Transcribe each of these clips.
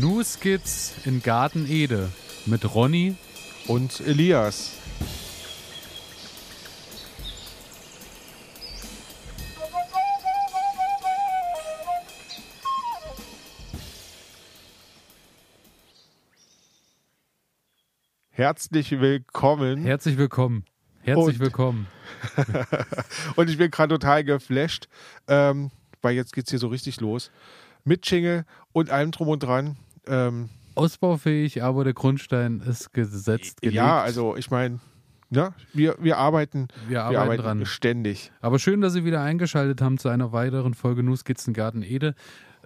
Nu Skits in Garten Ede mit Ronny und Elias. Herzlich willkommen. Herzlich willkommen. Herzlich und, willkommen. und ich bin gerade total geflasht, ähm, weil jetzt geht es hier so richtig los. Mit Jingle und allem drum und dran. Ähm, Ausbaufähig, aber der Grundstein ist gesetzt. Gelegt. Ja, also ich meine, ja, wir, wir arbeiten, wir arbeiten, wir arbeiten dran. ständig. Aber schön, dass Sie wieder eingeschaltet haben zu einer weiteren Folge Nuskizzengarten Ede.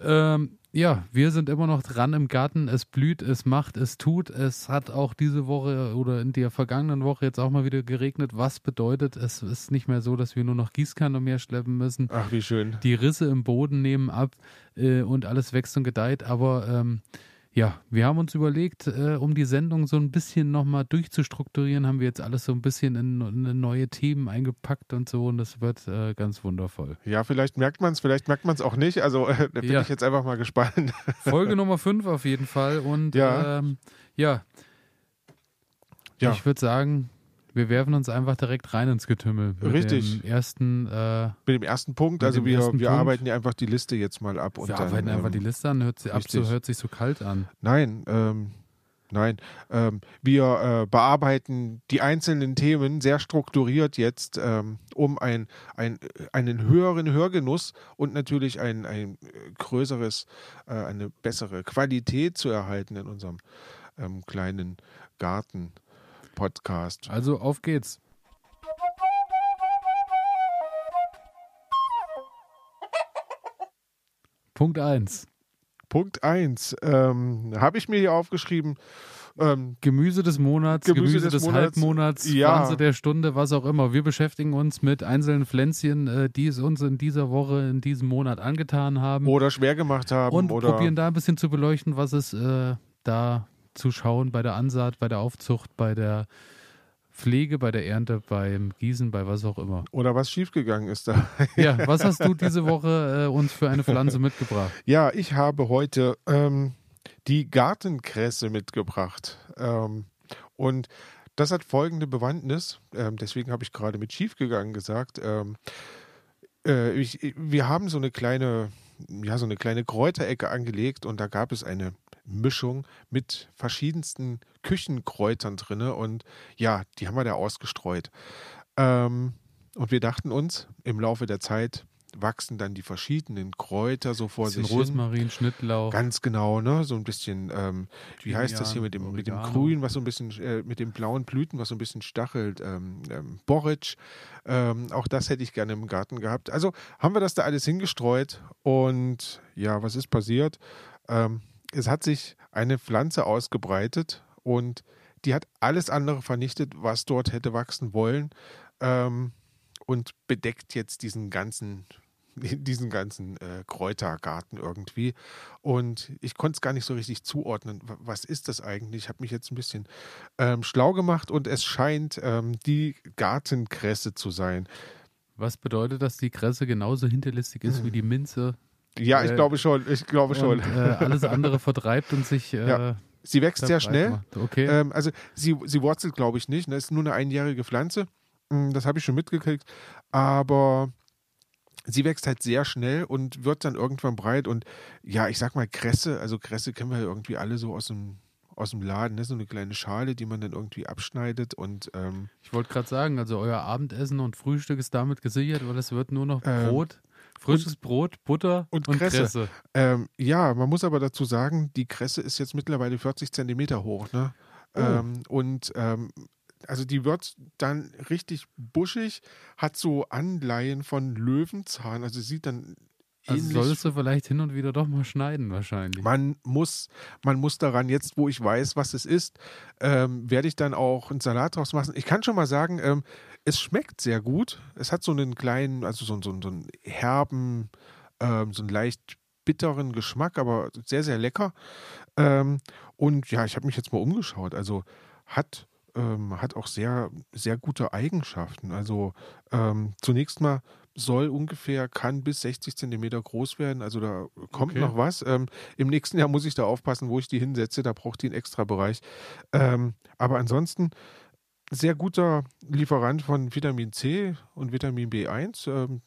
Ähm, ja, wir sind immer noch dran im Garten. Es blüht, es macht, es tut. Es hat auch diese Woche oder in der vergangenen Woche jetzt auch mal wieder geregnet. Was bedeutet, es ist nicht mehr so, dass wir nur noch Gießkanne mehr schleppen müssen. Ach, wie schön. Die Risse im Boden nehmen ab äh, und alles wächst und gedeiht. Aber ähm, ja, wir haben uns überlegt, äh, um die Sendung so ein bisschen nochmal durchzustrukturieren, haben wir jetzt alles so ein bisschen in, in neue Themen eingepackt und so und das wird äh, ganz wundervoll. Ja, vielleicht merkt man es, vielleicht merkt man es auch nicht. Also äh, da bin ja. ich jetzt einfach mal gespannt. Folge Nummer 5 auf jeden Fall und ja, ähm, ja. ja. ich würde sagen, wir werfen uns einfach direkt rein ins Getümmel. Mit Richtig. Dem ersten, äh, mit dem ersten Punkt. Also wir, wir Punkt. arbeiten ja einfach die Liste jetzt mal ab. wir dann, arbeiten einfach ähm, die Liste an, hört, sie, ab, so, hört sich so kalt an. Nein, ähm, nein. Ähm, wir äh, bearbeiten die einzelnen Themen sehr strukturiert jetzt, ähm, um ein, ein, einen höheren Hörgenuss und natürlich ein, ein größeres, äh, eine bessere Qualität zu erhalten in unserem ähm, kleinen Garten. Podcast. Also auf geht's. Punkt 1. Punkt 1. Ähm, Habe ich mir hier aufgeschrieben. Ähm, Gemüse des Monats, Gemüse, Gemüse des, des Monats, Halbmonats, ja. Pflanze der Stunde, was auch immer. Wir beschäftigen uns mit einzelnen Pflänzchen, äh, die es uns in dieser Woche, in diesem Monat angetan haben. Oder schwer gemacht haben. Und probieren da ein bisschen zu beleuchten, was es äh, da zu schauen bei der Ansaat, bei der Aufzucht, bei der Pflege, bei der Ernte, beim Gießen, bei was auch immer. Oder was schiefgegangen ist da. ja, was hast du diese Woche äh, uns für eine Pflanze mitgebracht? Ja, ich habe heute ähm, die Gartenkresse mitgebracht. Ähm, und das hat folgende Bewandtnis. Ähm, deswegen habe ich gerade mit schiefgegangen gesagt. Ähm, äh, ich, wir haben so eine kleine, ja, so eine kleine Kräuterecke angelegt und da gab es eine Mischung mit verschiedensten Küchenkräutern drin. Und ja, die haben wir da ausgestreut. Ähm, und wir dachten uns, im Laufe der Zeit wachsen dann die verschiedenen Kräuter so vor sich Rosmarin, hin. Schnittlauch. Ganz genau, ne? So ein bisschen, ähm, wie heißt das hier mit dem, mit dem Grün, was so ein bisschen, äh, mit den blauen Blüten, was so ein bisschen stachelt. Ähm, ähm, Boric, ähm, auch das hätte ich gerne im Garten gehabt. Also haben wir das da alles hingestreut und ja, was ist passiert? Es hat sich eine Pflanze ausgebreitet und die hat alles andere vernichtet, was dort hätte wachsen wollen ähm, und bedeckt jetzt diesen ganzen diesen ganzen äh, Kräutergarten irgendwie. Und ich konnte es gar nicht so richtig zuordnen. Was ist das eigentlich? Ich habe mich jetzt ein bisschen ähm, schlau gemacht und es scheint ähm, die Gartenkresse zu sein. Was bedeutet das, die Kresse genauso hinterlistig ist hm. wie die Minze? Ja, ich äh, glaube schon. Ich glaube schon. Und, äh, alles andere vertreibt und sich. Äh, ja. Sie wächst sehr schnell. Okay. Ähm, also sie, sie wurzelt, glaube ich, nicht. Das ne? ist nur eine einjährige Pflanze. Hm, das habe ich schon mitgekriegt. Aber sie wächst halt sehr schnell und wird dann irgendwann breit. Und ja, ich sag mal Kresse, also Kresse kennen wir ja irgendwie alle so aus dem, aus dem Laden, ne? so eine kleine Schale, die man dann irgendwie abschneidet und ähm, Ich wollte gerade sagen, also euer Abendessen und Frühstück ist damit gesichert, weil es wird nur noch ähm, Brot. Ähm, Frisches Brot, Butter und, und Kresse. Kresse. Ähm, ja, man muss aber dazu sagen, die Kresse ist jetzt mittlerweile 40 Zentimeter hoch. Ne? Oh. Ähm, und ähm, also die wird dann richtig buschig, hat so Anleihen von Löwenzahn. Also sieht dann also solltest du vielleicht hin und wieder doch mal schneiden, wahrscheinlich. Man muss, man muss daran, jetzt wo ich weiß, was es ist, ähm, werde ich dann auch einen Salat draus machen. Ich kann schon mal sagen, ähm, es schmeckt sehr gut. Es hat so einen kleinen, also so, so, so einen herben, ähm, so einen leicht bitteren Geschmack, aber sehr, sehr lecker. Ähm, und ja, ich habe mich jetzt mal umgeschaut. Also hat ähm, hat auch sehr, sehr gute Eigenschaften. Also ähm, zunächst mal soll ungefähr, kann bis 60 Zentimeter groß werden. Also da kommt okay. noch was. Ähm, Im nächsten Jahr muss ich da aufpassen, wo ich die hinsetze. Da braucht die einen extra Bereich. Ähm, aber ansonsten sehr guter Lieferant von Vitamin C und Vitamin B1. Ähm,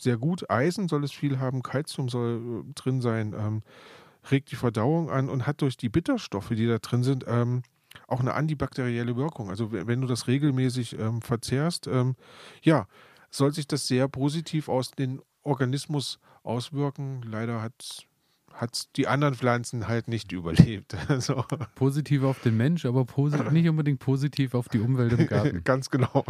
sehr gut. Eisen soll es viel haben, Kalzium soll äh, drin sein, ähm, regt die Verdauung an und hat durch die Bitterstoffe, die da drin sind, ähm, auch eine antibakterielle Wirkung. Also wenn du das regelmäßig ähm, verzehrst, ja, soll sich das sehr positiv aus dem Organismus auswirken. Leider hat hat die anderen Pflanzen halt nicht überlebt. Also. Positiv auf den Mensch, aber nicht unbedingt positiv auf die Umwelt im Garten. Ganz genau.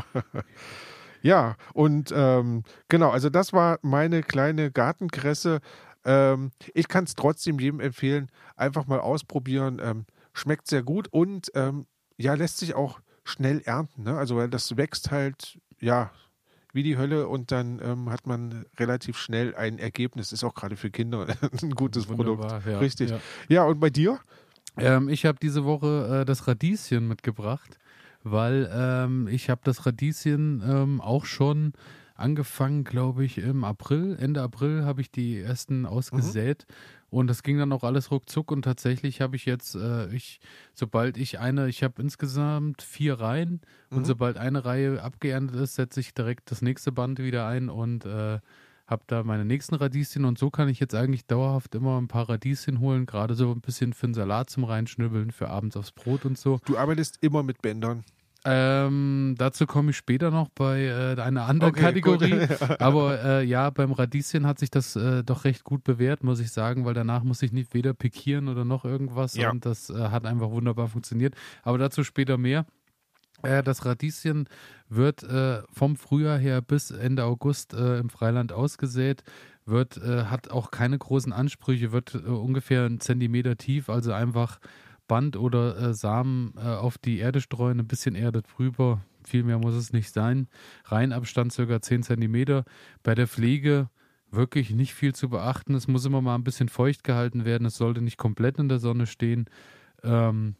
Ja, und ähm, genau, also das war meine kleine Gartenkresse. Ähm, ich kann es trotzdem jedem empfehlen, einfach mal ausprobieren. Ähm, schmeckt sehr gut und ähm, ja, lässt sich auch schnell ernten. Ne? Also, weil das wächst halt, ja, wie die Hölle und dann ähm, hat man relativ schnell ein Ergebnis. Ist auch gerade für Kinder ein gutes Wunderbar, Produkt. Ja, Richtig. Ja. ja. und bei dir? Ähm, ich habe diese Woche äh, das Radieschen mitgebracht, weil ähm, ich habe das Radieschen ähm, auch schon angefangen, glaube ich, im April. Ende April habe ich die ersten ausgesät. Mhm. Und das ging dann auch alles ruckzuck und tatsächlich habe ich jetzt, äh, ich, sobald ich eine, ich habe insgesamt vier Reihen mhm. und sobald eine Reihe abgeerntet ist, setze ich direkt das nächste Band wieder ein und äh, habe da meine nächsten Radieschen und so kann ich jetzt eigentlich dauerhaft immer ein paar Radieschen holen, gerade so ein bisschen für einen Salat zum Reinschnibbeln, für abends aufs Brot und so. Du arbeitest immer mit Bändern. Ähm, dazu komme ich später noch bei äh, einer anderen okay, Kategorie. Aber äh, ja, beim Radieschen hat sich das äh, doch recht gut bewährt, muss ich sagen, weil danach muss ich nicht weder pikieren oder noch irgendwas. Ja. Und das äh, hat einfach wunderbar funktioniert. Aber dazu später mehr. Äh, das Radieschen wird äh, vom Frühjahr her bis Ende August im Freiland ausgesät wird, hat auch keine großen Ansprüche, wird ungefähr einen Zentimeter tief, also einfach Band oder äh, Samen äh, auf die Erde streuen, ein bisschen Erde drüber. Viel mehr muss es nicht sein. Reihenabstand circa 10 cm. Bei der Pflege wirklich nicht viel zu beachten. Es muss immer mal ein bisschen feucht gehalten werden. Es sollte nicht komplett in der Sonne stehen. Ähm,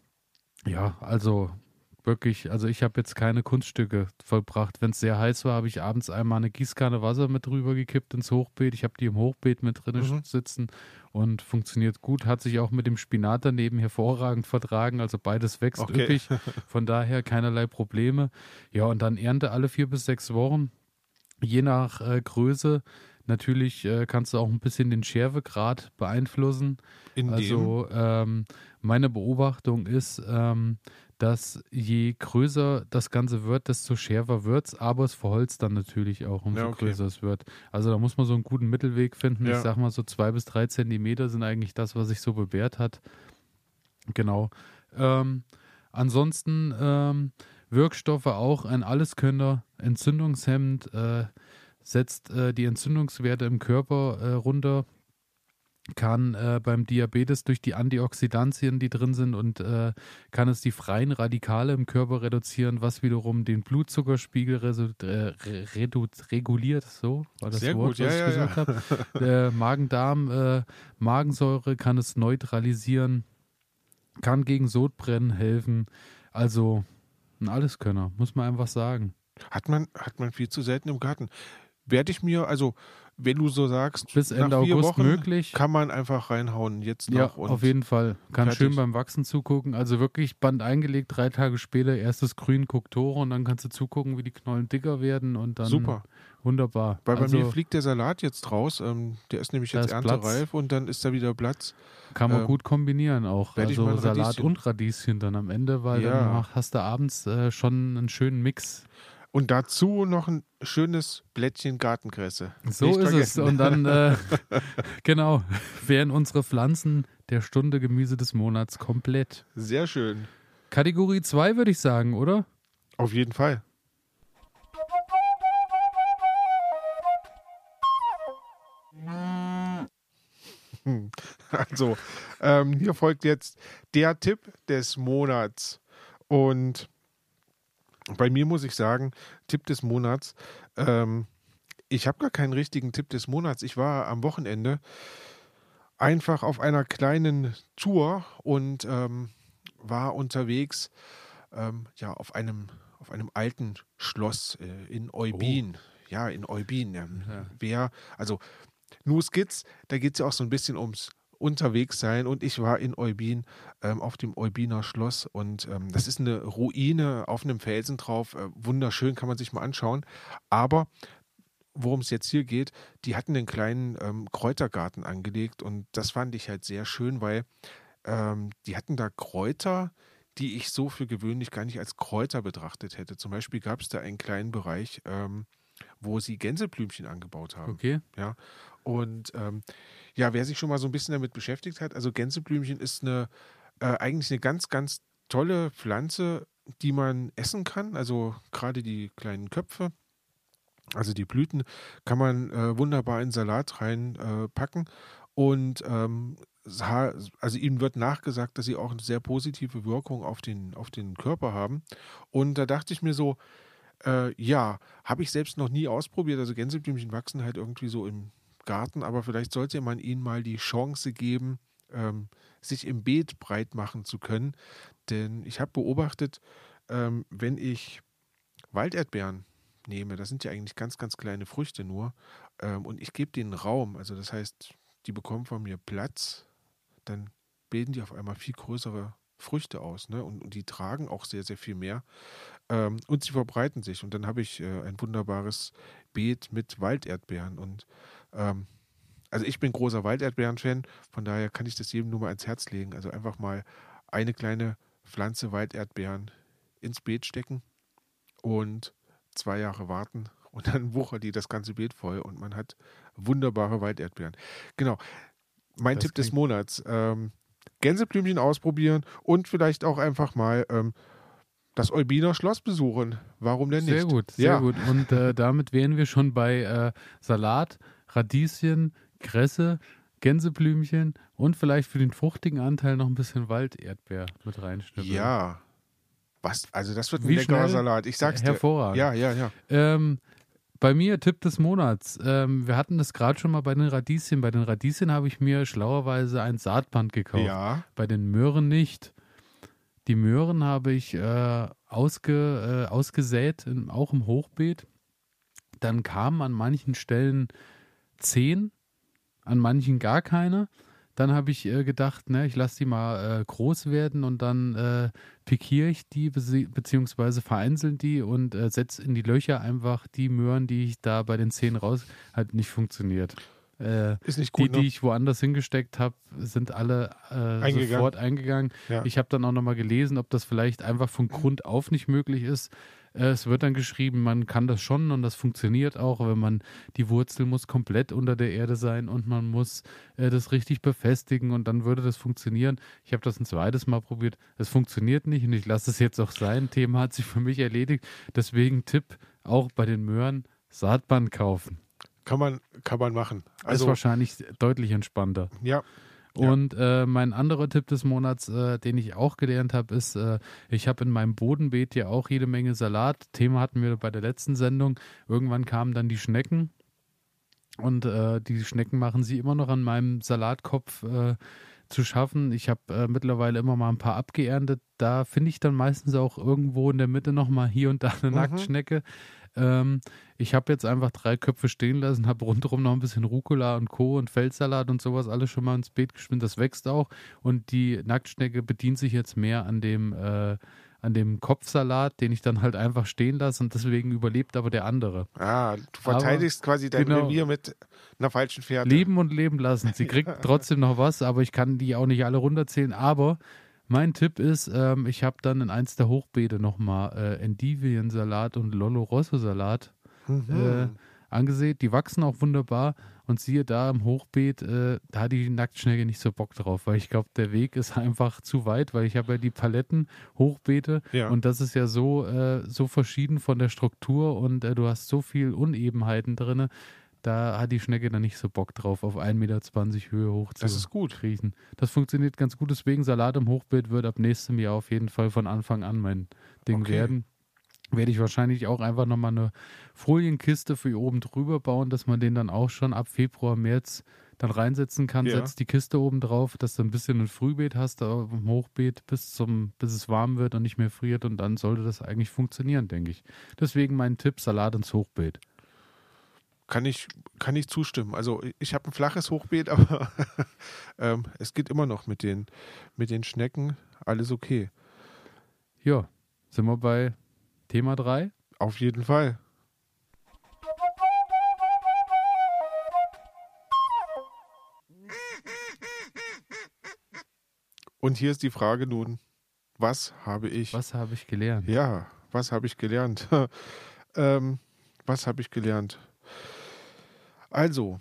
ja, also wirklich, also ich habe jetzt keine Kunststücke vollbracht. Wenn es sehr heiß war, habe ich abends einmal eine Gießkanne Wasser mit drüber gekippt ins Hochbeet. Ich habe die im Hochbeet mit drin mhm. sitzen und funktioniert gut. Hat sich auch mit dem Spinat daneben hervorragend vertragen. Also beides wächst okay. üppig. Von daher keinerlei Probleme. Ja, und dann Ernte alle vier bis sechs Wochen. Je nach äh, Größe. Natürlich äh, kannst du auch ein bisschen den Schärfegrad beeinflussen. In also ähm, meine Beobachtung ist, ähm, dass je größer das Ganze wird, desto schärfer wird es, aber es verholzt dann natürlich auch, umso ja, okay. größer es wird. Also da muss man so einen guten Mittelweg finden. Ja. Ich sag mal so zwei bis drei Zentimeter sind eigentlich das, was sich so bewährt hat. Genau. Ähm, ansonsten ähm, Wirkstoffe auch ein Alleskönner, entzündungshemmend, äh, setzt äh, die Entzündungswerte im Körper äh, runter kann äh, beim Diabetes durch die Antioxidantien, die drin sind, und äh, kann es die freien Radikale im Körper reduzieren, was wiederum den Blutzuckerspiegel äh, reguliert. So war das Sehr Wort, gut. was ja, ich ja, gesagt ja. habe. Magen-Darm, äh, Magensäure kann es neutralisieren, kann gegen Sodbrennen helfen. Also ein Alleskönner, muss man einfach sagen. Hat man, hat man viel zu selten im Garten. Werde ich mir, also wenn du so sagst, bis Ende August Wochen möglich. Kann man einfach reinhauen jetzt noch. Ja, auf jeden Fall. Kann fertig. schön beim Wachsen zugucken. Also wirklich Band eingelegt, drei Tage später erstes Grün guckt Tore und dann kannst du zugucken, wie die Knollen dicker werden und dann. Super. Wunderbar. Weil also, bei mir fliegt der Salat jetzt raus. Ähm, der ist nämlich jetzt erntereif und dann ist da wieder Platz. Kann man ähm, gut kombinieren auch. Also Salat und Radieschen dann am Ende, weil ja. dann hast du abends äh, schon einen schönen Mix. Und dazu noch ein schönes Blättchen Gartenkresse. So Nicht ist vergessen. es. Und dann, äh, genau, wären unsere Pflanzen der Stunde Gemüse des Monats komplett. Sehr schön. Kategorie 2 würde ich sagen, oder? Auf jeden Fall. Also, ähm, hier folgt jetzt der Tipp des Monats. Und bei mir muss ich sagen, Tipp des Monats. Ähm, ich habe gar keinen richtigen Tipp des Monats. Ich war am Wochenende einfach auf einer kleinen Tour und ähm, war unterwegs ähm, ja, auf, einem, auf einem alten Schloss äh, in Eubin. Oh. ja, in Eubin. Ja. Wer, also New Skits, da geht es ja auch so ein bisschen ums unterwegs sein und ich war in Eubin ähm, auf dem Eubiner Schloss und ähm, das ist eine Ruine auf einem Felsen drauf. Äh, wunderschön, kann man sich mal anschauen. Aber worum es jetzt hier geht, die hatten einen kleinen ähm, Kräutergarten angelegt und das fand ich halt sehr schön, weil ähm, die hatten da Kräuter, die ich so für gewöhnlich gar nicht als Kräuter betrachtet hätte. Zum Beispiel gab es da einen kleinen Bereich, ähm, wo sie Gänseblümchen angebaut haben. Okay. Ja. Und ähm, ja, wer sich schon mal so ein bisschen damit beschäftigt hat, also Gänseblümchen ist eine äh, eigentlich eine ganz, ganz tolle Pflanze, die man essen kann. Also gerade die kleinen Köpfe, also die Blüten, kann man äh, wunderbar in Salat reinpacken. Äh, und ähm, also ihnen wird nachgesagt, dass sie auch eine sehr positive Wirkung auf den, auf den Körper haben. Und da dachte ich mir so, äh, ja, habe ich selbst noch nie ausprobiert. Also Gänseblümchen wachsen halt irgendwie so im Garten, aber vielleicht sollte man ihnen mal die Chance geben, ähm, sich im Beet breit machen zu können. Denn ich habe beobachtet, ähm, wenn ich Walderdbeeren nehme, das sind ja eigentlich ganz, ganz kleine Früchte nur, ähm, und ich gebe denen Raum, also das heißt, die bekommen von mir Platz, dann bilden die auf einmal viel größere Früchte aus. Ne? Und, und die tragen auch sehr, sehr viel mehr. Ähm, und sie verbreiten sich. Und dann habe ich äh, ein wunderbares Beet mit Walderdbeeren. Und ähm, also ich bin großer Walderdbeeren-Fan, von daher kann ich das jedem nur mal ans Herz legen. Also einfach mal eine kleine Pflanze Walderdbeeren ins Beet stecken und zwei Jahre warten und dann wuchert die das ganze Beet voll und man hat wunderbare Walderdbeeren. Genau. Mein das Tipp des Monats. Ähm, Gänseblümchen ausprobieren und vielleicht auch einfach mal ähm, das Eubiner Schloss besuchen. Warum denn nicht? Sehr gut, sehr ja. gut. Und äh, damit wären wir schon bei äh, Salat, Radieschen, Kresse, Gänseblümchen und vielleicht für den fruchtigen Anteil noch ein bisschen Walderdbeer mit reinschnippeln. Ja. Was? Also das wird ein Wie leckerer Salat. Ich sag's dir. Hervorragend. Ja, ja, ja. Ähm, bei mir Tipp des Monats. Ähm, wir hatten das gerade schon mal bei den Radieschen. Bei den Radieschen habe ich mir schlauerweise ein Saatband gekauft. Ja. Bei den Möhren nicht. Die Möhren habe ich äh, ausge, äh, ausgesät, in, auch im Hochbeet. Dann kamen an manchen Stellen zehn, an manchen gar keine. Dann habe ich äh, gedacht, ne, ich lasse die mal äh, groß werden und dann äh, pikiere ich die be beziehungsweise vereinzeln die und äh, setze in die Löcher einfach die Möhren, die ich da bei den Zähnen raus hat nicht funktioniert. Äh, ist nicht gut, die, ne? die ich woanders hingesteckt habe, sind alle äh, eingegangen. sofort eingegangen. Ja. Ich habe dann auch nochmal gelesen, ob das vielleicht einfach von Grund auf nicht möglich ist. Es wird dann geschrieben, man kann das schon und das funktioniert auch, wenn man die Wurzel muss komplett unter der Erde sein und man muss äh, das richtig befestigen und dann würde das funktionieren. Ich habe das ein zweites Mal probiert. Es funktioniert nicht und ich lasse es jetzt auch sein. Thema hat sich für mich erledigt. Deswegen Tipp auch bei den Möhren Saatband kaufen. Kann man, kann man machen. Also, ist wahrscheinlich deutlich entspannter. Ja, und äh, mein anderer Tipp des Monats, äh, den ich auch gelernt habe, ist, äh, ich habe in meinem Bodenbeet ja auch jede Menge Salat. Thema hatten wir bei der letzten Sendung. Irgendwann kamen dann die Schnecken. Und äh, die Schnecken machen sie immer noch an meinem Salatkopf äh, zu schaffen. Ich habe äh, mittlerweile immer mal ein paar abgeerntet. Da finde ich dann meistens auch irgendwo in der Mitte nochmal hier und da eine mhm. Nacktschnecke. Ähm, ich habe jetzt einfach drei Köpfe stehen lassen, habe rundherum noch ein bisschen Rucola und Co. und Feldsalat und sowas alles schon mal ins Beet geschwimmt. Das wächst auch. Und die Nacktschnecke bedient sich jetzt mehr an dem, äh, an dem Kopfsalat, den ich dann halt einfach stehen lasse und deswegen überlebt aber der andere. Ah, du verteidigst aber, quasi dein genau, Revier mit einer falschen Fährte. Leben und leben lassen. Sie kriegt trotzdem noch was, aber ich kann die auch nicht alle runterzählen. Aber mein Tipp ist, ähm, ich habe dann in eins der Hochbeete nochmal äh, Endiviensalat und Lollo Rosso Salat mhm. äh, angesehen. Die wachsen auch wunderbar und siehe da im Hochbeet, äh, da hat die Nacktschnecke nicht so Bock drauf, weil ich glaube, der Weg ist einfach zu weit, weil ich habe ja die Paletten, Hochbeete ja. und das ist ja so, äh, so verschieden von der Struktur und äh, du hast so viel Unebenheiten drin da hat die Schnecke dann nicht so Bock drauf, auf 1,20 Meter Höhe hoch zu das ist gut. kriechen. Das funktioniert ganz gut, deswegen Salat im Hochbeet wird ab nächstem Jahr auf jeden Fall von Anfang an mein Ding okay. werden. Werde ich wahrscheinlich auch einfach nochmal eine Folienkiste für hier oben drüber bauen, dass man den dann auch schon ab Februar, März dann reinsetzen kann, ja. setzt die Kiste oben drauf, dass du ein bisschen ein Frühbeet hast auf dem Hochbeet, bis, zum, bis es warm wird und nicht mehr friert und dann sollte das eigentlich funktionieren, denke ich. Deswegen mein Tipp, Salat ins Hochbeet. Kann ich, kann ich zustimmen. Also ich habe ein flaches Hochbeet, aber ähm, es geht immer noch mit den, mit den Schnecken. Alles okay. Ja, sind wir bei Thema 3? Auf jeden Fall. Und hier ist die Frage nun, was habe ich? Was habe ich gelernt? Ja, was habe ich gelernt? ähm, was habe ich gelernt? Also,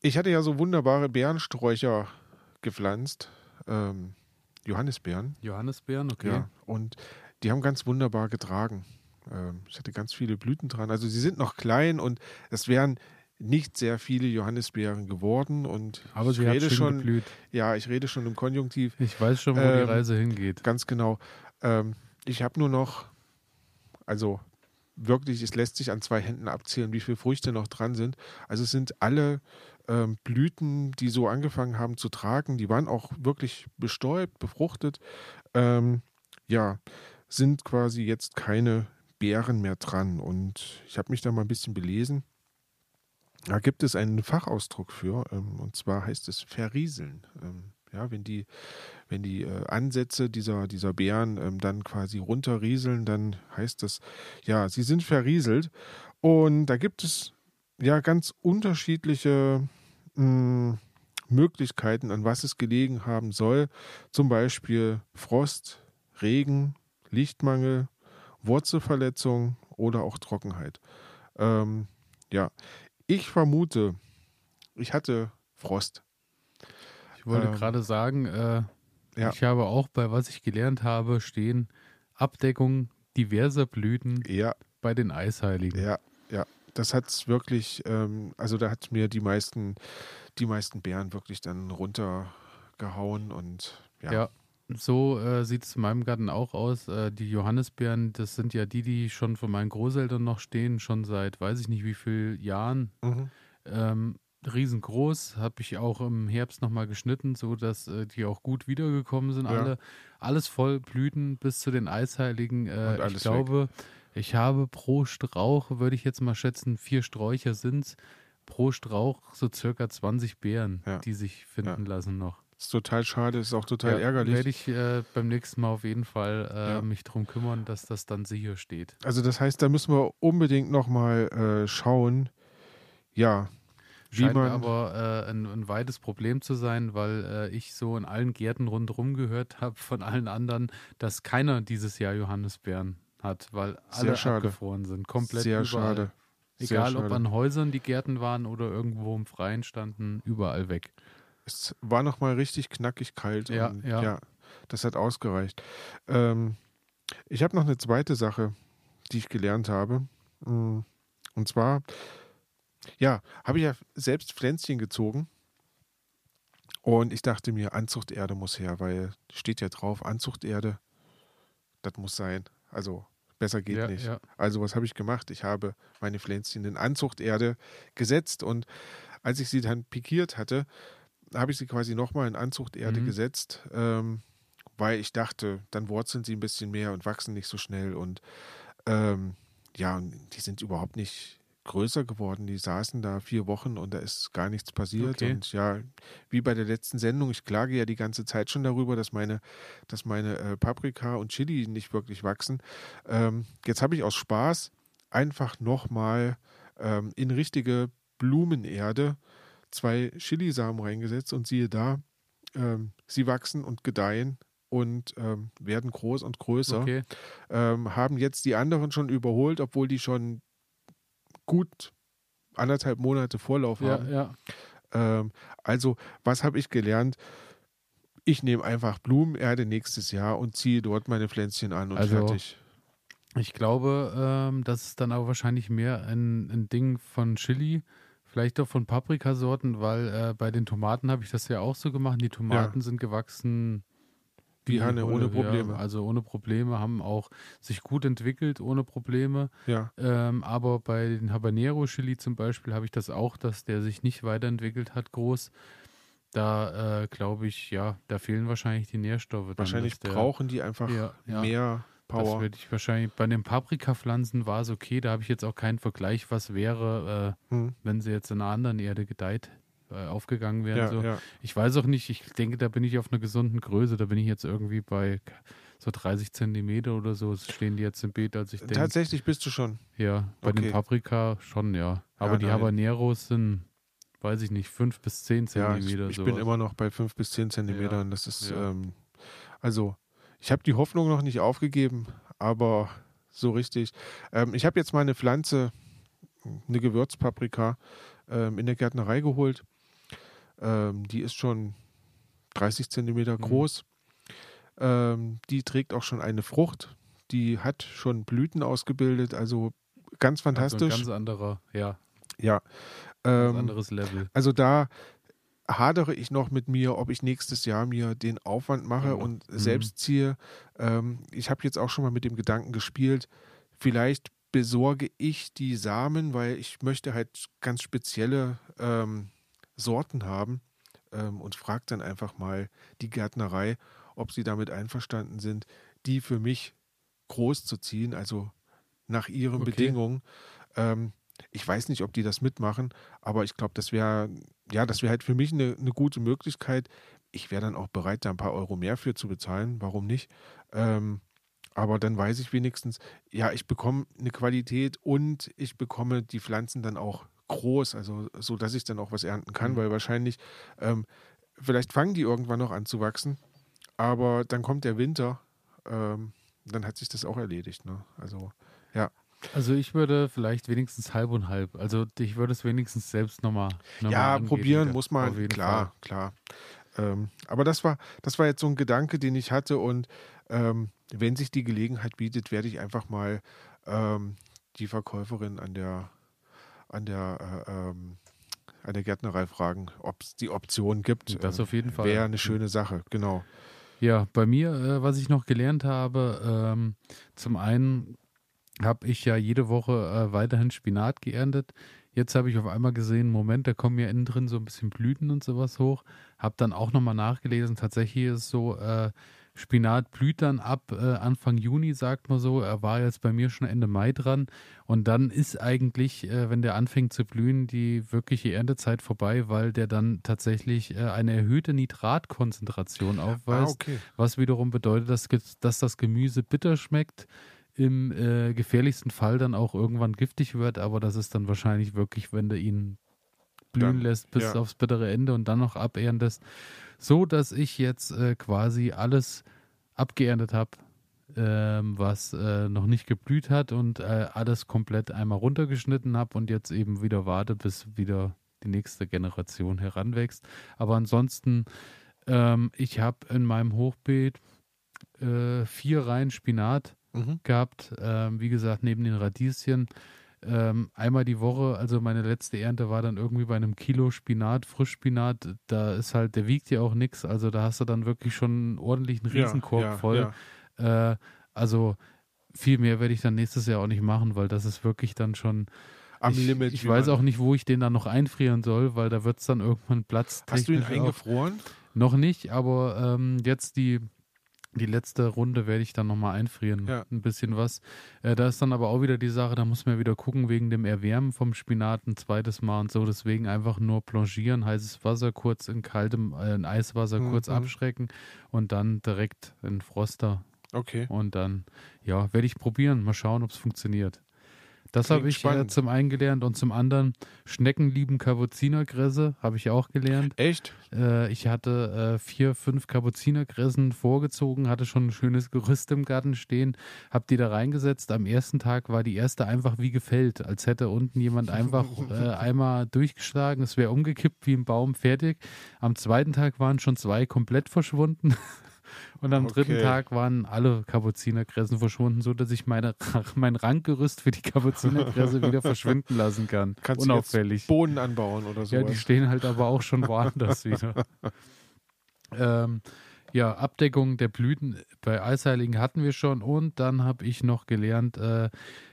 ich hatte ja so wunderbare Bärensträucher gepflanzt. Ähm, Johannisbeeren. Johannisbeeren, okay. Ja, und die haben ganz wunderbar getragen. Ähm, ich hatte ganz viele Blüten dran. Also sie sind noch klein und es wären nicht sehr viele Johannisbeeren geworden und aber sie rede schon geblüht. ja ich rede schon im Konjunktiv ich weiß schon wo ähm, die Reise hingeht ganz genau ähm, ich habe nur noch also wirklich es lässt sich an zwei Händen abzählen wie viele Früchte noch dran sind. Also es sind alle ähm, Blüten die so angefangen haben zu tragen die waren auch wirklich bestäubt befruchtet. Ähm, ja sind quasi jetzt keine Beeren mehr dran. Und ich habe mich da mal ein bisschen belesen. Da gibt es einen Fachausdruck für, ähm, und zwar heißt es verrieseln. Ähm, ja, wenn die, wenn die äh, Ansätze dieser, dieser Beeren ähm, dann quasi runterrieseln, dann heißt das, ja, sie sind verrieselt. Und da gibt es ja ganz unterschiedliche mh, hm, Möglichkeiten, an was es gelegen haben soll. Zum Beispiel Frost, Regen, Lichtmangel, Wurzelverletzung oder auch Trockenheit. Ähm, ja, ich vermute, ich hatte Frost. Ich wollte ähm, gerade sagen, äh, ja. ich habe auch bei was ich gelernt habe stehen Abdeckung diverser Blüten ja. bei den Eisheiligen. Ja, ja. Das hat es wirklich, ähm, also da hat mir die meisten, die meisten Bären wirklich dann runtergehauen und ja. Ja, so äh, sieht es in meinem Garten auch aus. Äh, die Johannisbeeren, das sind ja die, die schon von meinen Großeltern noch stehen, schon seit weiß ich nicht wie vielen Jahren. Mhm. Ähm, riesengroß, habe ich auch im Herbst nochmal geschnitten, sodass äh, die auch gut wiedergekommen sind. Ja. Alle, alles voll Blüten bis zu den Eisheiligen. Äh, ich glaube, weg. ich habe pro Strauch, würde ich jetzt mal schätzen, vier Sträucher sind es. Pro Strauch so circa 20 Beeren, ja. die sich finden ja. lassen noch. Das ist total schade, ist auch total ja, ärgerlich. Werde ich äh, beim nächsten Mal auf jeden Fall äh, ja. mich darum kümmern, dass das dann sicher steht. Also das heißt, da müssen wir unbedingt nochmal äh, schauen, ja, wie Scheint man aber äh, ein, ein, weites Problem zu sein, weil äh, ich so in allen Gärten rundherum gehört habe von allen anderen, dass keiner dieses Jahr Johannisbeeren hat, weil alle abgefroren sind. Komplett Sehr überall. schade. Sehr Egal, schade. ob an Häusern die Gärten waren oder irgendwo im Freien standen, überall weg. Es war nochmal richtig knackig kalt. Ja, und, ja. ja. Das hat ausgereicht. Ähm, ich habe noch eine zweite Sache, die ich gelernt habe. Mm, und zwar, ja, habe ich ja selbst Pflänzchen gezogen. Und ich dachte mir, Anzuchterde muss her, weil steht ja drauf, Anzuchterde, das muss sein. Also besser geht ja, nicht. Ja. Also was habe ich gemacht? Ich habe meine Pflänzchen in Anzuchterde gesetzt und als ich sie dann pikiert hatte, habe ich sie quasi nochmal in Anzuchterde mhm. gesetzt, ähm, weil ich dachte, dann wurzeln sie ein bisschen mehr und wachsen nicht so schnell. Und ähm, ja, die sind überhaupt nicht größer geworden. Die saßen da vier Wochen und da ist gar nichts passiert. Okay. Und ja, wie bei der letzten Sendung, ich klage ja die ganze Zeit schon darüber, dass meine, dass meine äh, Paprika und Chili nicht wirklich wachsen. Ähm, jetzt habe ich aus Spaß einfach nochmal ähm, in richtige Blumenerde zwei Chilisamen reingesetzt und siehe da, ähm, sie wachsen und gedeihen und ähm, werden groß und größer. Okay. Ähm, haben jetzt die anderen schon überholt, obwohl die schon gut anderthalb Monate Vorlauf ja, haben. Ja. Ähm, also, was habe ich gelernt? Ich nehme einfach Blumenerde nächstes Jahr und ziehe dort meine Pflänzchen an und also, fertig. Ich glaube, ähm, das ist dann aber wahrscheinlich mehr ein, ein Ding von Chili Vielleicht auch von Paprikasorten, weil äh, bei den Tomaten habe ich das ja auch so gemacht. Die Tomaten ja. sind gewachsen wie Hanne, ohne Probleme. Ja, also ohne Probleme, haben auch sich gut entwickelt, ohne Probleme. Ja. Ähm, aber bei den Habanero Chili zum Beispiel habe ich das auch, dass der sich nicht weiterentwickelt hat, groß. Da äh, glaube ich, ja, da fehlen wahrscheinlich die Nährstoffe. Wahrscheinlich brauchen die einfach ja, mehr Power. Das werde ich wahrscheinlich, bei den Paprikapflanzen war es okay, da habe ich jetzt auch keinen Vergleich, was wäre, äh, hm. wenn sie jetzt in einer anderen Erde gedeiht, äh, aufgegangen wären. Ja, so. ja. Ich weiß auch nicht, ich denke, da bin ich auf einer gesunden Größe, da bin ich jetzt irgendwie bei so 30 Zentimeter oder so stehen die jetzt im Beet, als ich denke. Tatsächlich bist du schon? Ja, bei okay. den Paprika schon, ja. Aber ja, die Habaneros sind, weiß ich nicht, 5 bis 10 Zentimeter. Ja, ich, ich bin immer noch bei 5 bis 10 Zentimetern. Das ist, ähm, also ich habe die Hoffnung noch nicht aufgegeben, aber so richtig. Ähm, ich habe jetzt mal eine Pflanze, eine Gewürzpaprika, ähm, in der Gärtnerei geholt. Ähm, die ist schon 30 Zentimeter mhm. groß. Mhm. die trägt auch schon eine Frucht. Die hat schon Blüten ausgebildet, also ganz fantastisch. Also ein ganz anderer, ja. Ja. Ganz ähm, anderes Level. Also da hadere ich noch mit mir, ob ich nächstes Jahr mir den Aufwand mache mhm. und selbst ziehe. Ähm, ich habe jetzt auch schon mal mit dem Gedanken gespielt, vielleicht besorge ich die Samen, weil ich möchte halt ganz spezielle ähm, Sorten haben ähm, und frage dann einfach mal die Gärtnerei, ob sie damit einverstanden sind, die für mich groß zu ziehen, also nach ihren okay. Bedingungen. Ähm, ich weiß nicht, ob die das mitmachen, aber ich glaube, das wäre, ja, das wäre halt für mich eine, eine gute Möglichkeit. Ich wäre dann auch bereit, da ein paar Euro mehr für zu bezahlen. Warum nicht? Ähm, aber dann weiß ich wenigstens, ja, ich bekomme eine Qualität und ich bekomme die Pflanzen dann auch groß, also so, dass ich dann auch was ernten kann, mhm. weil wahrscheinlich, ähm, vielleicht fangen die irgendwann noch an zu wachsen, aber dann kommt der Winter, ähm, dann hat sich das auch erledigt. Ne? Also, ja. Also ich würde vielleicht wenigstens halb und halb. Also ich würde es wenigstens selbst nochmal. Noch ja, angehen, probieren muss man. Klar, Fall. klar. Ähm, aber das war, das war jetzt so ein Gedanke, den ich hatte und ähm, wenn sich die Gelegenheit bietet, werde ich einfach mal ähm, die Verkäuferin an der an der äh, ähm, an der Gärtnerei fragen, ob es die Option gibt. Das auf jeden Fall. Wäre eine schöne Sache, genau. Ja, bei mir, äh, was ich noch gelernt habe, ähm, zum einen habe ich ja jede Woche äh, weiterhin Spinat geerntet. Jetzt habe ich auf einmal gesehen, Moment, da kommen ja innen drin so ein bisschen Blüten und sowas hoch. Habe dann auch nochmal nachgelesen. Tatsächlich ist es so, äh, Spinat blüht dann ab äh, Anfang Juni, sagt man so. Er war jetzt bei mir schon Ende Mai dran. Und dann ist eigentlich, äh, wenn der anfängt zu blühen, die wirkliche Erntezeit vorbei, weil der dann tatsächlich äh, eine erhöhte Nitratkonzentration aufweist. Ah, okay. Was wiederum bedeutet, dass, dass das Gemüse bitter schmeckt im äh, gefährlichsten Fall dann auch irgendwann giftig wird, aber das ist dann wahrscheinlich wirklich, wenn du ihn blühen dann, lässt bis ja. aufs bittere Ende und dann noch aberntest, so dass ich jetzt äh, quasi alles abgeerntet habe, ähm, was äh, noch nicht geblüht hat und äh, alles komplett einmal runtergeschnitten habe und jetzt eben wieder warte, bis wieder die nächste Generation heranwächst. Aber ansonsten, ähm, ich habe in meinem Hochbeet äh, vier Reihen Spinat mhm. gehabt. Ähm, wie gesagt, neben den Radieschen. Ähm, einmal die Woche, also meine letzte Ernte war dann irgendwie bei einem Kilo Spinat, Frischspinat. Da ist halt, der wiegt ja auch nichts. Also da hast du dann wirklich schon einen ordentlichen Riesenkorb ja, ja, voll. Ja. Äh, also viel mehr werde ich dann nächstes Jahr auch nicht machen, weil das ist wirklich dann schon. Am ich, Limit. Ich weiß auch nicht, wo ich den dann noch einfrieren soll, weil da wird es dann irgendwann Platz. Hast du ihn eingefroren? Noch nicht, aber ähm, jetzt die die letzte Runde werde ich dann nochmal einfrieren. Ja. Ein bisschen was. Äh, da ist dann aber auch wieder die Sache, da muss man wieder gucken wegen dem Erwärmen vom Spinat ein zweites Mal und so. Deswegen einfach nur blanchieren, heißes Wasser kurz in kaltem, äh, in Eiswasser mhm. kurz abschrecken und dann direkt in Froster. Okay. Und dann, ja, werde ich probieren. Mal schauen, ob es funktioniert. Das habe ich äh, zum einen gelernt und zum anderen Schnecken lieben Kapuzinergräse, habe ich auch gelernt. Echt? Äh, ich hatte äh, vier, fünf Kapuzinergräsen vorgezogen, hatte schon ein schönes Gerüst im Garten stehen, habe die da reingesetzt. Am ersten Tag war die erste einfach wie gefällt, als hätte unten jemand einfach äh, einmal durchgeschlagen, es wäre umgekippt wie ein Baum fertig. Am zweiten Tag waren schon zwei komplett verschwunden. Und am okay. dritten Tag waren alle Kapuzinergräsen verschwunden, so dass ich meine, mein Ranggerüst für die Kapuzinergräse wieder verschwinden lassen kann. Kannst Unauffällig. du Bohnen anbauen oder so? Ja, die stehen halt aber auch schon woanders wieder. Ähm, ja, Abdeckung der Blüten bei Eisheiligen hatten wir schon und dann habe ich noch gelernt, äh,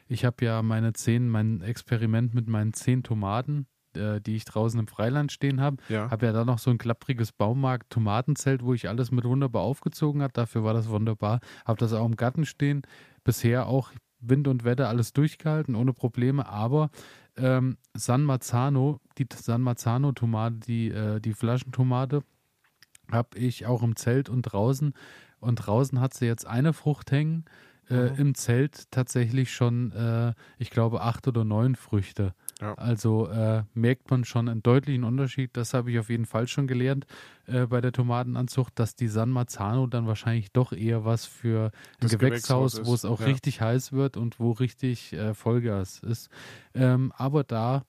ich habe ja meine zehn, mein Experiment mit meinen zehn Tomaten äh, die ich draußen im Freiland stehen habe. Ja. Habe ja da noch so ein klappriges Baumarkt-Tomatenzelt, wo ich alles mit wunderbar aufgezogen habe. Dafür war das wunderbar. Habe das auch im Garten stehen. Bisher auch Wind und Wetter alles durchgehalten, ohne Probleme. Aber ähm, San Marzano, die San Marzano-Tomate, die, äh, die Flaschentomate, habe ich auch im Zelt und draußen. Und draußen hat sie jetzt eine Frucht hängen. Äh, mhm. Im Zelt tatsächlich schon, äh, ich glaube, acht oder neun Früchte. Ja. Also äh, merkt man schon einen deutlichen Unterschied. Das habe ich auf jeden Fall schon gelernt äh, bei der Tomatenanzucht, dass die San Marzano dann wahrscheinlich doch eher was für ein Gewächshaus, Gewächshaus wo es auch ja. richtig heiß wird und wo richtig äh, Vollgas ist. Ähm, aber da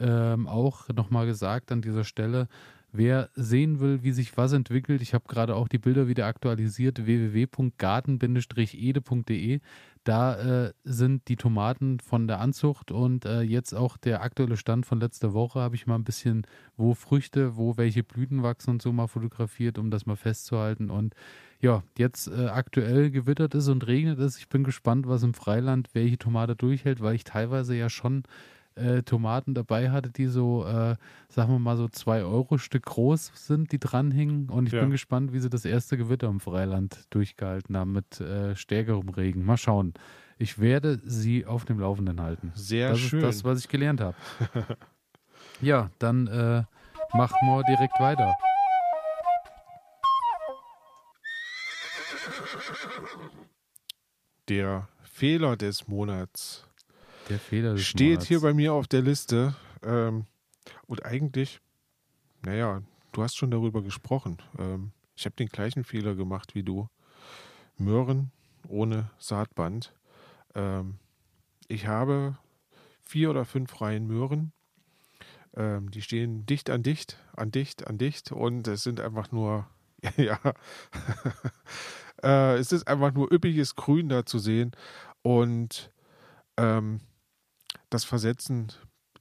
ähm, auch nochmal gesagt an dieser Stelle, Wer sehen will, wie sich was entwickelt, ich habe gerade auch die Bilder wieder aktualisiert, www.garten-ede.de. Da äh, sind die Tomaten von der Anzucht und äh, jetzt auch der aktuelle Stand von letzter Woche habe ich mal ein bisschen, wo Früchte, wo welche Blüten wachsen und so mal fotografiert, um das mal festzuhalten. Und ja, jetzt äh, aktuell gewittert ist und regnet es. Ich bin gespannt, was im Freiland welche Tomate durchhält, weil ich teilweise ja schon äh, Tomaten dabei hatte, die so, äh, sagen wir mal, so zwei Euro Stück groß sind, die dranhingen. Und ich ja. bin gespannt, wie sie das erste Gewitter im Freiland durchgehalten haben mit äh, stärkerem Regen. Mal schauen. Ich werde sie auf dem Laufenden halten. Sehr das schön. Das ist das, was ich gelernt habe. ja, dann äh, machen wir direkt weiter. Der Fehler des Monats. Der Fehler des Steht Monats. hier bei mir auf der Liste. Ähm, und eigentlich, naja, du hast schon darüber gesprochen. Ähm, ich habe den gleichen Fehler gemacht wie du. Möhren ohne Saatband. Ähm, ich habe vier oder fünf Reihen Möhren. Ähm, die stehen dicht an dicht, an dicht, an dicht und es sind einfach nur, ja, äh, es ist einfach nur üppiges Grün da zu sehen und ähm, das Versetzen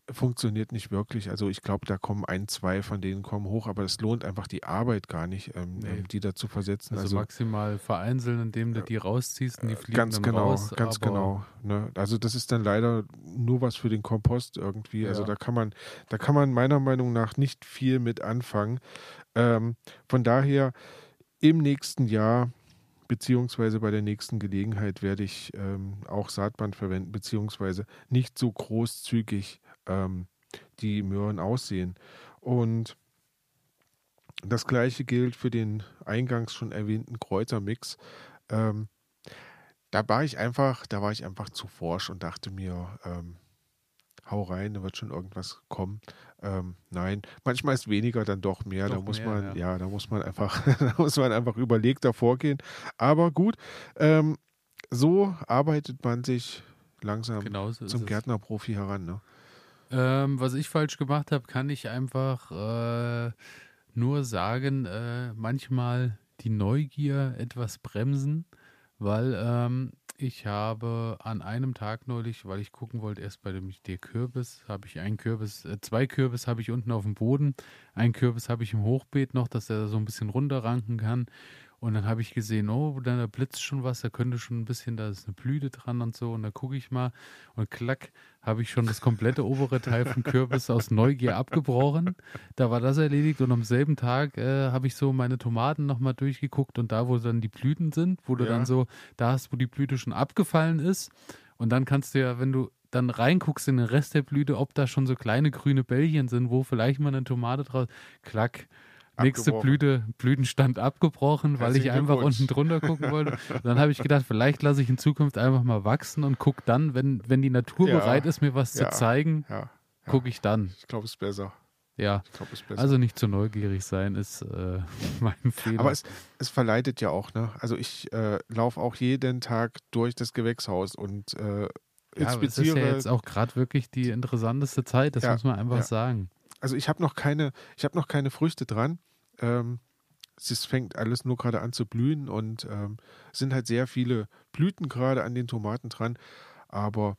funktioniert nicht wirklich. Also ich glaube, da kommen ein, zwei von denen kommen hoch, aber es lohnt einfach die Arbeit gar nicht, ähm, nee. die da zu versetzen. Also, also, maximal vereinzeln, indem du die rausziehst und die fliegen ganz dann genau, raus. Ganz genau. Ne? Also das ist dann leider nur was für den Kompost irgendwie. Also ja. Also da kann man, da kann man meiner Meinung nach nicht viel mit anfangen. Ähm, von daher im nächsten Jahr beziehungsweise bei der nächsten Gelegenheit werde ich ähm, auch Saatband verwenden, beziehungsweise nicht so großzügig ähm, die Möhren aussehen. Und das gleiche gilt für den eingangs schon erwähnten Kräutermix. Ähm, da war ich einfach, da war ich einfach zu forsch und dachte mir, ähm, hau rein, da wird schon irgendwas kommen. Ähm, nein, manchmal ist weniger dann doch mehr. Doch da muss mehr, man, ja. ja. da muss man einfach, da muss man einfach überlegter vorgehen. Aber gut, ähm, so arbeitet man sich langsam Genauso zum Gärtnerprofi heran. Ne? Ähm, was ich falsch gemacht habe, kann ich einfach äh, nur sagen, äh, manchmal die Neugier etwas bremsen, weil ähm, ich habe an einem Tag neulich, weil ich gucken wollte, erst bei dem der Kürbis, habe ich einen Kürbis, äh, zwei Kürbis habe ich unten auf dem Boden, einen Kürbis habe ich im Hochbeet noch, dass er so ein bisschen runterranken kann. Und dann habe ich gesehen, oh, da blitzt schon was, da könnte schon ein bisschen, da ist eine Blüte dran und so. Und da gucke ich mal und klack, habe ich schon das komplette obere Teil vom Kürbis aus Neugier abgebrochen. Da war das erledigt und am selben Tag äh, habe ich so meine Tomaten nochmal durchgeguckt und da, wo dann die Blüten sind, wo du ja. dann so, da hast, wo die Blüte schon abgefallen ist. Und dann kannst du ja, wenn du dann reinguckst in den Rest der Blüte, ob da schon so kleine grüne Bällchen sind, wo vielleicht mal eine Tomate draus, klack, nächste Blüte, Blütenstand abgebrochen, weil ich einfach unten drunter gucken wollte. dann habe ich gedacht, vielleicht lasse ich in Zukunft einfach mal wachsen und gucke dann, wenn, wenn die Natur ja, bereit ist, mir was ja, zu zeigen, ja, gucke ich dann. Ich glaube, es ist besser. Ja, glaub, ist besser. also nicht zu neugierig sein ist äh, mein Fehler. Aber es, es verleitet ja auch, ne? Also ich äh, laufe auch jeden Tag durch das Gewächshaus und äh, ja, es ist ja jetzt auch gerade wirklich die interessanteste Zeit, das muss man einfach sagen. Also ich habe noch keine, ich habe noch keine Früchte dran. Ähm, es fängt alles nur gerade an zu blühen und ähm, sind halt sehr viele Blüten gerade an den Tomaten dran. Aber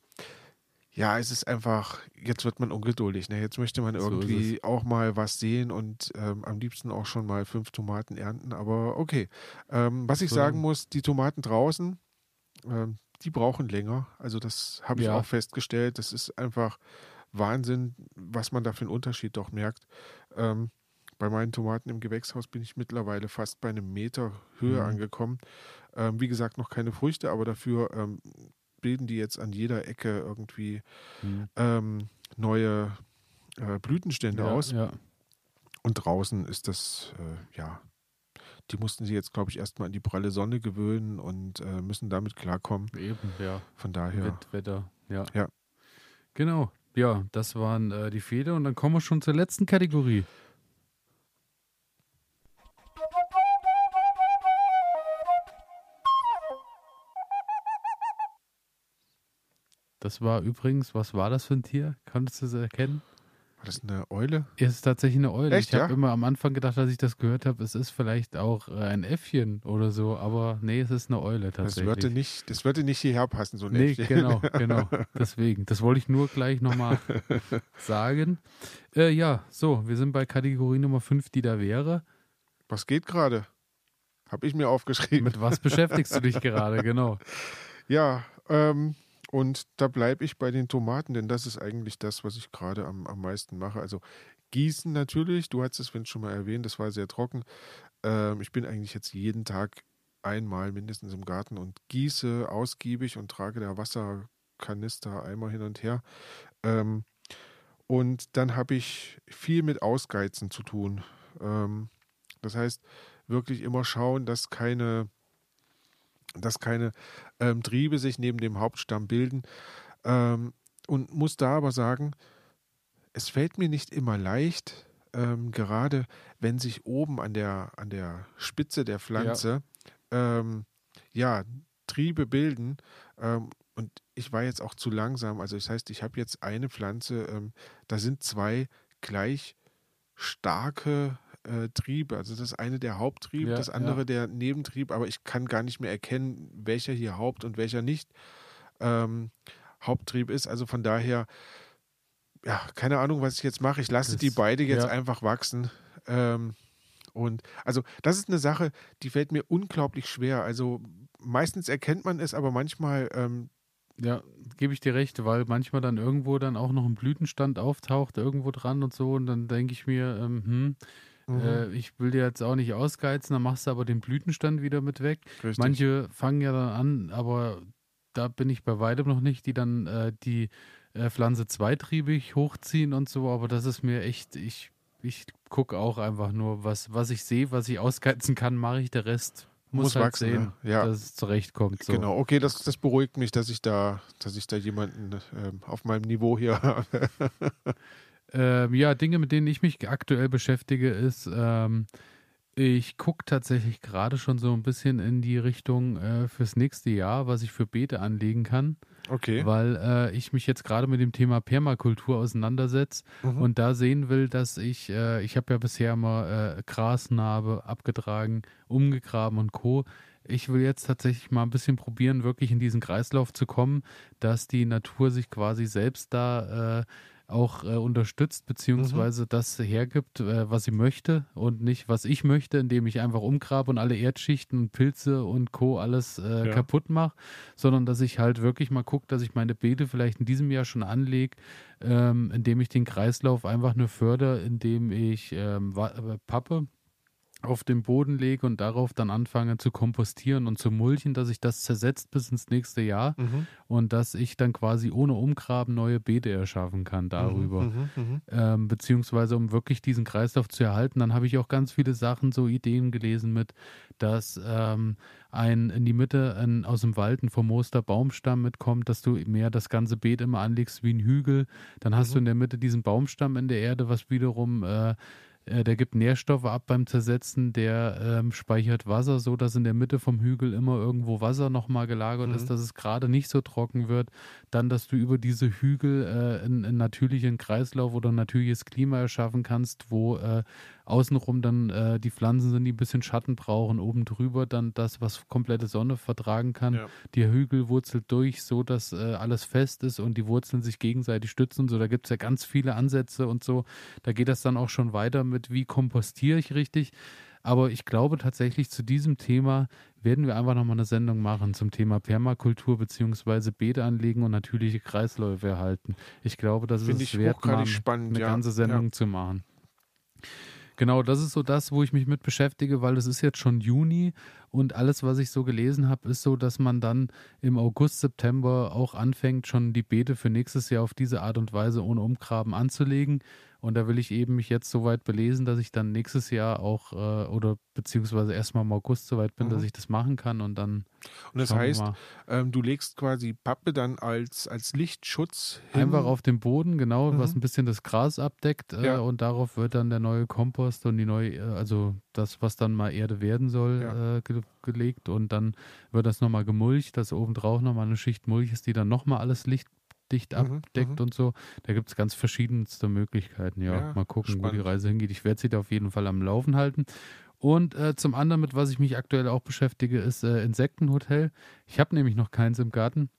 ja, es ist einfach, jetzt wird man ungeduldig. Ne? Jetzt möchte man irgendwie so auch mal was sehen und ähm, am liebsten auch schon mal fünf Tomaten ernten. Aber okay. Ähm, was ich sagen muss, die Tomaten draußen, ähm, die brauchen länger. Also das habe ich ja. auch festgestellt. Das ist einfach Wahnsinn, was man da für einen Unterschied doch merkt. Ähm, bei meinen Tomaten im Gewächshaus bin ich mittlerweile fast bei einem Meter Höhe mhm. angekommen. Ähm, wie gesagt, noch keine Früchte, aber dafür ähm, bilden die jetzt an jeder Ecke irgendwie mhm. ähm, neue äh, Blütenstände ja, aus. Ja. Und draußen ist das, äh, ja, die mussten sie jetzt, glaube ich, erstmal an die pralle Sonne gewöhnen und äh, müssen damit klarkommen. Eben, ja. Von daher. Wetter, ja. Ja. Genau. Ja, das waren äh, die Fehler und dann kommen wir schon zur letzten Kategorie. Das war übrigens, was war das für ein Tier? Konntest du es erkennen? War das eine Eule? Es ist tatsächlich eine Eule. Echt, ich habe ja? immer am Anfang gedacht, als ich das gehört habe, es ist vielleicht auch äh, ein Äffchen oder so, aber nee, es ist eine Eule tatsächlich. Das würde nicht, das würde nicht hierher passen, so ein nee, Äffchen. genau, genau. Deswegen, das wollte ich nur gleich nochmal sagen. Äh, ja, so, wir sind bei Kategorie Nummer 5, die da wäre. Was geht gerade? Habe ich mir aufgeschrieben. Mit was beschäftigst du dich gerade, genau? Ja, ähm, und da bleibe ich bei den Tomaten, denn das ist eigentlich das, was ich gerade am, am meisten mache. Also Gießen natürlich, du hast es schon mal erwähnt, das war sehr trocken. Ähm, ich bin eigentlich jetzt jeden Tag einmal mindestens im Garten und gieße ausgiebig und trage da Wasserkanister einmal hin und her. Ähm, und dann habe ich viel mit Ausgeizen zu tun. Ähm, das heißt, wirklich immer schauen, dass keine dass keine ähm, Triebe sich neben dem Hauptstamm bilden. Ähm, und muss da aber sagen, es fällt mir nicht immer leicht, ähm, gerade wenn sich oben an der, an der Spitze der Pflanze ja, ähm, ja Triebe bilden. Ähm, und ich war jetzt auch zu langsam. Also das heißt, ich habe jetzt eine Pflanze, ähm, da sind zwei gleich starke äh, Triebe. Also das eine der Haupttriebe, ja, das andere ja. der Nebentrieb, aber ich kann gar nicht mehr erkennen, welcher hier Haupt- und welcher nicht ähm, Haupttrieb ist. Also von daher, ja, keine Ahnung, was ich jetzt mache. Ich lasse das, die beide jetzt ja. einfach wachsen. Ähm, und also das ist eine Sache, die fällt mir unglaublich schwer. Also meistens erkennt man es, aber manchmal ähm, ja, gebe ich dir recht, weil manchmal dann irgendwo dann auch noch ein Blütenstand auftaucht, irgendwo dran und so. Und dann denke ich mir, ähm, hm, Mhm. Äh, ich will dir jetzt auch nicht ausgeizen, dann machst du aber den Blütenstand wieder mit weg. Richtig. Manche fangen ja dann an, aber da bin ich bei weitem noch nicht, die dann äh, die äh, Pflanze zweitriebig hochziehen und so, aber das ist mir echt, ich, ich gucke auch einfach nur, was, was ich sehe, was ich ausgeizen kann, mache ich, der Rest muss, muss halt wachsen, sehen, ja. dass es zurechtkommt. So. Genau, okay, das, das beruhigt mich, dass ich da, dass ich da jemanden ähm, auf meinem Niveau hier habe. Ähm, ja, Dinge, mit denen ich mich aktuell beschäftige, ist, ähm, ich gucke tatsächlich gerade schon so ein bisschen in die Richtung äh, fürs nächste Jahr, was ich für Beete anlegen kann. Okay. Weil äh, ich mich jetzt gerade mit dem Thema Permakultur auseinandersetze mhm. und da sehen will, dass ich, äh, ich habe ja bisher immer äh, Grasnarbe abgetragen, umgegraben und Co. Ich will jetzt tatsächlich mal ein bisschen probieren, wirklich in diesen Kreislauf zu kommen, dass die Natur sich quasi selbst da äh, auch äh, unterstützt, beziehungsweise mhm. das hergibt, äh, was sie möchte und nicht, was ich möchte, indem ich einfach umgrabe und alle Erdschichten Pilze und Co. alles äh, ja. kaputt mache, sondern dass ich halt wirklich mal gucke, dass ich meine Beete vielleicht in diesem Jahr schon anlege, ähm, indem ich den Kreislauf einfach nur fördere, indem ich ähm, äh, Pappe auf den Boden lege und darauf dann anfange zu kompostieren und zu mulchen, dass sich das zersetzt bis ins nächste Jahr mhm. und dass ich dann quasi ohne Umgraben neue Beete erschaffen kann darüber. Mhm, mhm, mhm, ähm, beziehungsweise um wirklich diesen Kreislauf zu erhalten, dann habe ich auch ganz viele Sachen, so Ideen gelesen mit, dass ähm, ein in die Mitte ein, aus dem Wald ein vermooster Baumstamm mitkommt, dass du mehr das ganze Beet immer anlegst wie ein Hügel. Dann hast du mhm. in der Mitte diesen Baumstamm in der Erde, was wiederum äh, äh, der gibt Nährstoffe ab beim Zersetzen, der ähm, speichert Wasser, so dass in der Mitte vom Hügel immer irgendwo Wasser nochmal gelagert mhm. ist, dass es gerade nicht so trocken wird. Dann, dass du über diese Hügel äh, einen, natürlichen Kreislauf oder ein natürliches Klima erschaffen kannst, wo äh, außenrum dann äh, die Pflanzen sind, die ein bisschen Schatten brauchen, oben drüber dann das, was komplette Sonne vertragen kann. Ja. Die Hügel wurzelt durch, so dass äh, alles fest ist und die Wurzeln sich gegenseitig stützen. So, da gibt es ja ganz viele Ansätze und so. Da geht das dann auch schon weiter mit, wie kompostiere ich richtig. Aber ich glaube tatsächlich zu diesem Thema werden wir einfach nochmal eine Sendung machen zum Thema Permakultur beziehungsweise Beete anlegen und natürliche Kreisläufe erhalten. Ich glaube, das Find ist es wert, mal spannend, eine ja. ganze Sendung ja. zu machen. Genau, das ist so das, wo ich mich mit beschäftige, weil es ist jetzt schon Juni und alles, was ich so gelesen habe, ist so, dass man dann im August, September auch anfängt, schon die Beete für nächstes Jahr auf diese Art und Weise ohne Umgraben anzulegen. Und da will ich eben mich jetzt so weit belesen, dass ich dann nächstes Jahr auch äh, oder beziehungsweise erstmal im August so weit bin, mhm. dass ich das machen kann und dann. Und das heißt, ähm, du legst quasi Pappe dann als, als Lichtschutz hin. Einfach auf dem Boden, genau, mhm. was ein bisschen das Gras abdeckt äh, ja. und darauf wird dann der neue Kompost und die neue, äh, also das, was dann mal Erde werden soll, ja. äh, ge gelegt und dann wird das nochmal gemulcht, dass obendrauf nochmal eine Schicht Mulch ist, die dann nochmal alles Licht dicht mhm, abdeckt mhm, und so. Da gibt es ganz verschiedenste Möglichkeiten. Ja, ja mal gucken, spannend. wo die Reise hingeht. Ich werde sie da auf jeden Fall am Laufen halten. Und äh, zum anderen, mit was ich mich aktuell auch beschäftige, ist äh, Insektenhotel. Ich habe nämlich noch keins im Garten.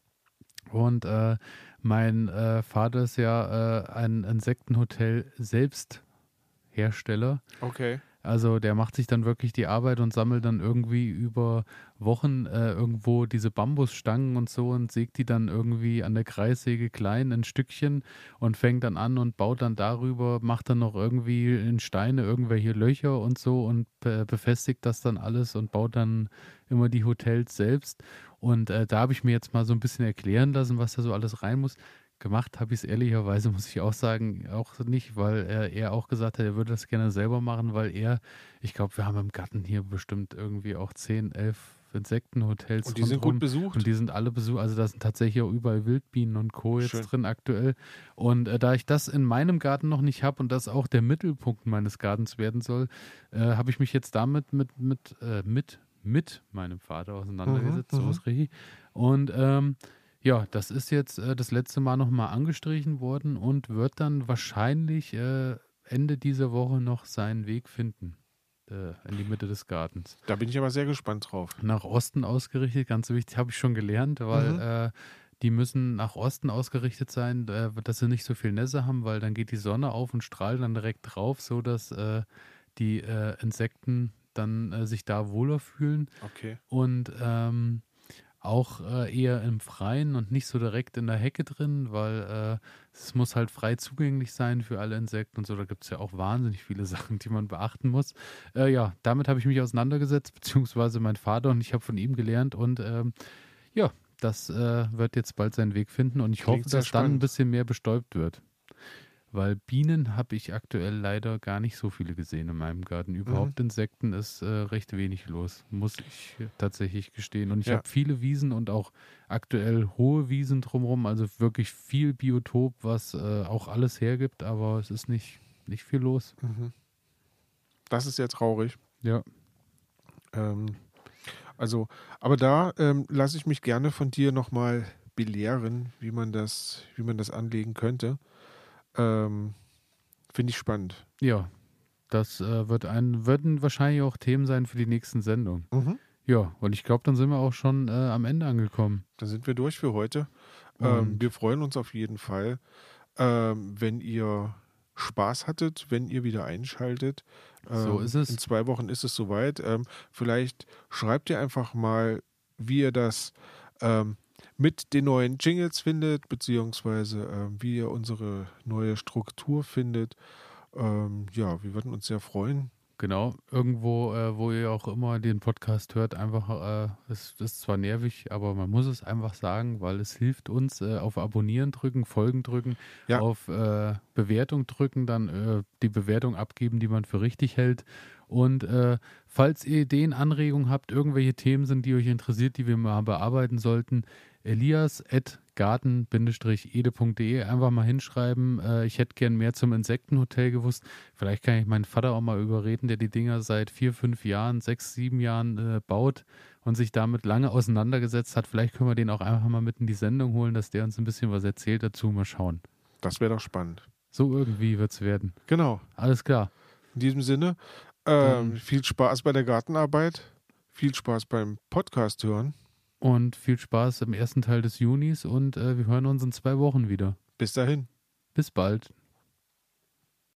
Und äh, mein äh, Vater ist ja äh, ein Insektenhotel Selbsthersteller. Okay. Also der macht sich dann wirklich die Arbeit und sammelt dann irgendwie über Wochen äh, irgendwo diese Bambusstangen und so und sägt die dann irgendwie an der Kreissäge klein in Stückchen und fängt dann an und baut dann darüber, macht dann noch irgendwie in Steine irgendwelche Löcher und so und be befestigt das dann alles und baut dann immer die Hotels selbst. Und äh, da habe ich mir jetzt mal so ein bisschen erklären lassen, was da so alles rein muss. Gemacht habe ich es ehrlicherweise, muss ich auch sagen, auch nicht, weil er, er auch gesagt hat, er würde das gerne selber machen, weil er, ich glaube, wir haben im Garten hier bestimmt irgendwie auch 10, 11 Insektenhotels. Und die sind gut besucht. Und die sind alle besucht. Also da sind tatsächlich auch überall Wildbienen und Co. jetzt Schön. drin aktuell. Und äh, da ich das in meinem Garten noch nicht habe und das auch der Mittelpunkt meines Gartens werden soll, äh, habe ich mich jetzt damit mit, mit, äh, mit, mit meinem Vater auseinandergesetzt. Mhm, so mhm. ist richtig. Und ähm, ja, das ist jetzt äh, das letzte Mal nochmal angestrichen worden und wird dann wahrscheinlich äh, Ende dieser Woche noch seinen Weg finden äh, in die Mitte des Gartens. Da bin ich aber sehr gespannt drauf. Nach Osten ausgerichtet, ganz wichtig, habe ich schon gelernt, weil mhm. Äh, die müssen nach Osten ausgerichtet sein, äh, dass sie nicht so viel Nässe haben, weil dann geht die Sonne auf und strahlt dann direkt drauf, so dass äh, die Insekten dann sich da wohler fühlen. Okay. Und ähm, auch äh, eher im Freien und nicht so direkt in der Hecke drin, weil äh, es muss halt frei zugänglich sein für alle Insekten und so. Da gibt es ja auch wahnsinnig viele Sachen, die man beachten muss. Äh, ja, damit habe ich mich auseinandergesetzt, beziehungsweise mein Vater und ich habe von ihm gelernt und ähm, ja, das äh, wird jetzt bald seinen Weg finden und ich Klingt hoffe, dass spannend. dann ein bisschen mehr bestäubt wird. Weil Bienen habe ich aktuell leider gar nicht so viele gesehen in meinem Garten. Überhaupt mhm. Insekten ist äh, recht wenig los, muss ich tatsächlich gestehen. Und ich ja. habe viele Wiesen und auch aktuell hohe Wiesen drumherum, also wirklich viel Biotop, was äh, auch alles hergibt, aber es ist nicht, nicht viel los. Mhm. Das ist ja traurig. Ja. Ähm, also, aber da ähm, lasse ich mich gerne von dir nochmal belehren, wie man das, wie man das anlegen könnte. Ähm, Finde ich spannend. Ja, das äh, wird ein, würden wahrscheinlich auch Themen sein für die nächsten Sendungen. Mhm. Ja, und ich glaube, dann sind wir auch schon äh, am Ende angekommen. Dann sind wir durch für heute. Ähm, wir freuen uns auf jeden Fall, ähm, wenn ihr Spaß hattet, wenn ihr wieder einschaltet. so ähm, ist es. In zwei Wochen ist es soweit. Ähm, vielleicht schreibt ihr einfach mal, wie ihr das ähm, mit den neuen Jingles findet, beziehungsweise äh, wie ihr unsere neue Struktur findet. Ähm, ja, wir würden uns sehr freuen. Genau, irgendwo, äh, wo ihr auch immer den Podcast hört, einfach, äh, es ist zwar nervig, aber man muss es einfach sagen, weil es hilft uns, äh, auf Abonnieren drücken, Folgen drücken, ja. auf äh, Bewertung drücken, dann äh, die Bewertung abgeben, die man für richtig hält. Und äh, falls ihr Ideen, Anregungen habt, irgendwelche Themen sind, die euch interessiert, die wir mal bearbeiten sollten, elias.garten-ede.de einfach mal hinschreiben. Äh, ich hätte gern mehr zum Insektenhotel gewusst. Vielleicht kann ich meinen Vater auch mal überreden, der die Dinger seit vier, fünf Jahren, sechs, sieben Jahren äh, baut und sich damit lange auseinandergesetzt hat. Vielleicht können wir den auch einfach mal mit in die Sendung holen, dass der uns ein bisschen was erzählt dazu. Mal schauen. Das wäre doch spannend. So irgendwie wird es werden. Genau. Alles klar. In diesem Sinne, ähm, viel Spaß bei der Gartenarbeit. Viel Spaß beim Podcast hören. Und viel Spaß im ersten Teil des Junis und äh, wir hören uns in zwei Wochen wieder. Bis dahin. Bis bald.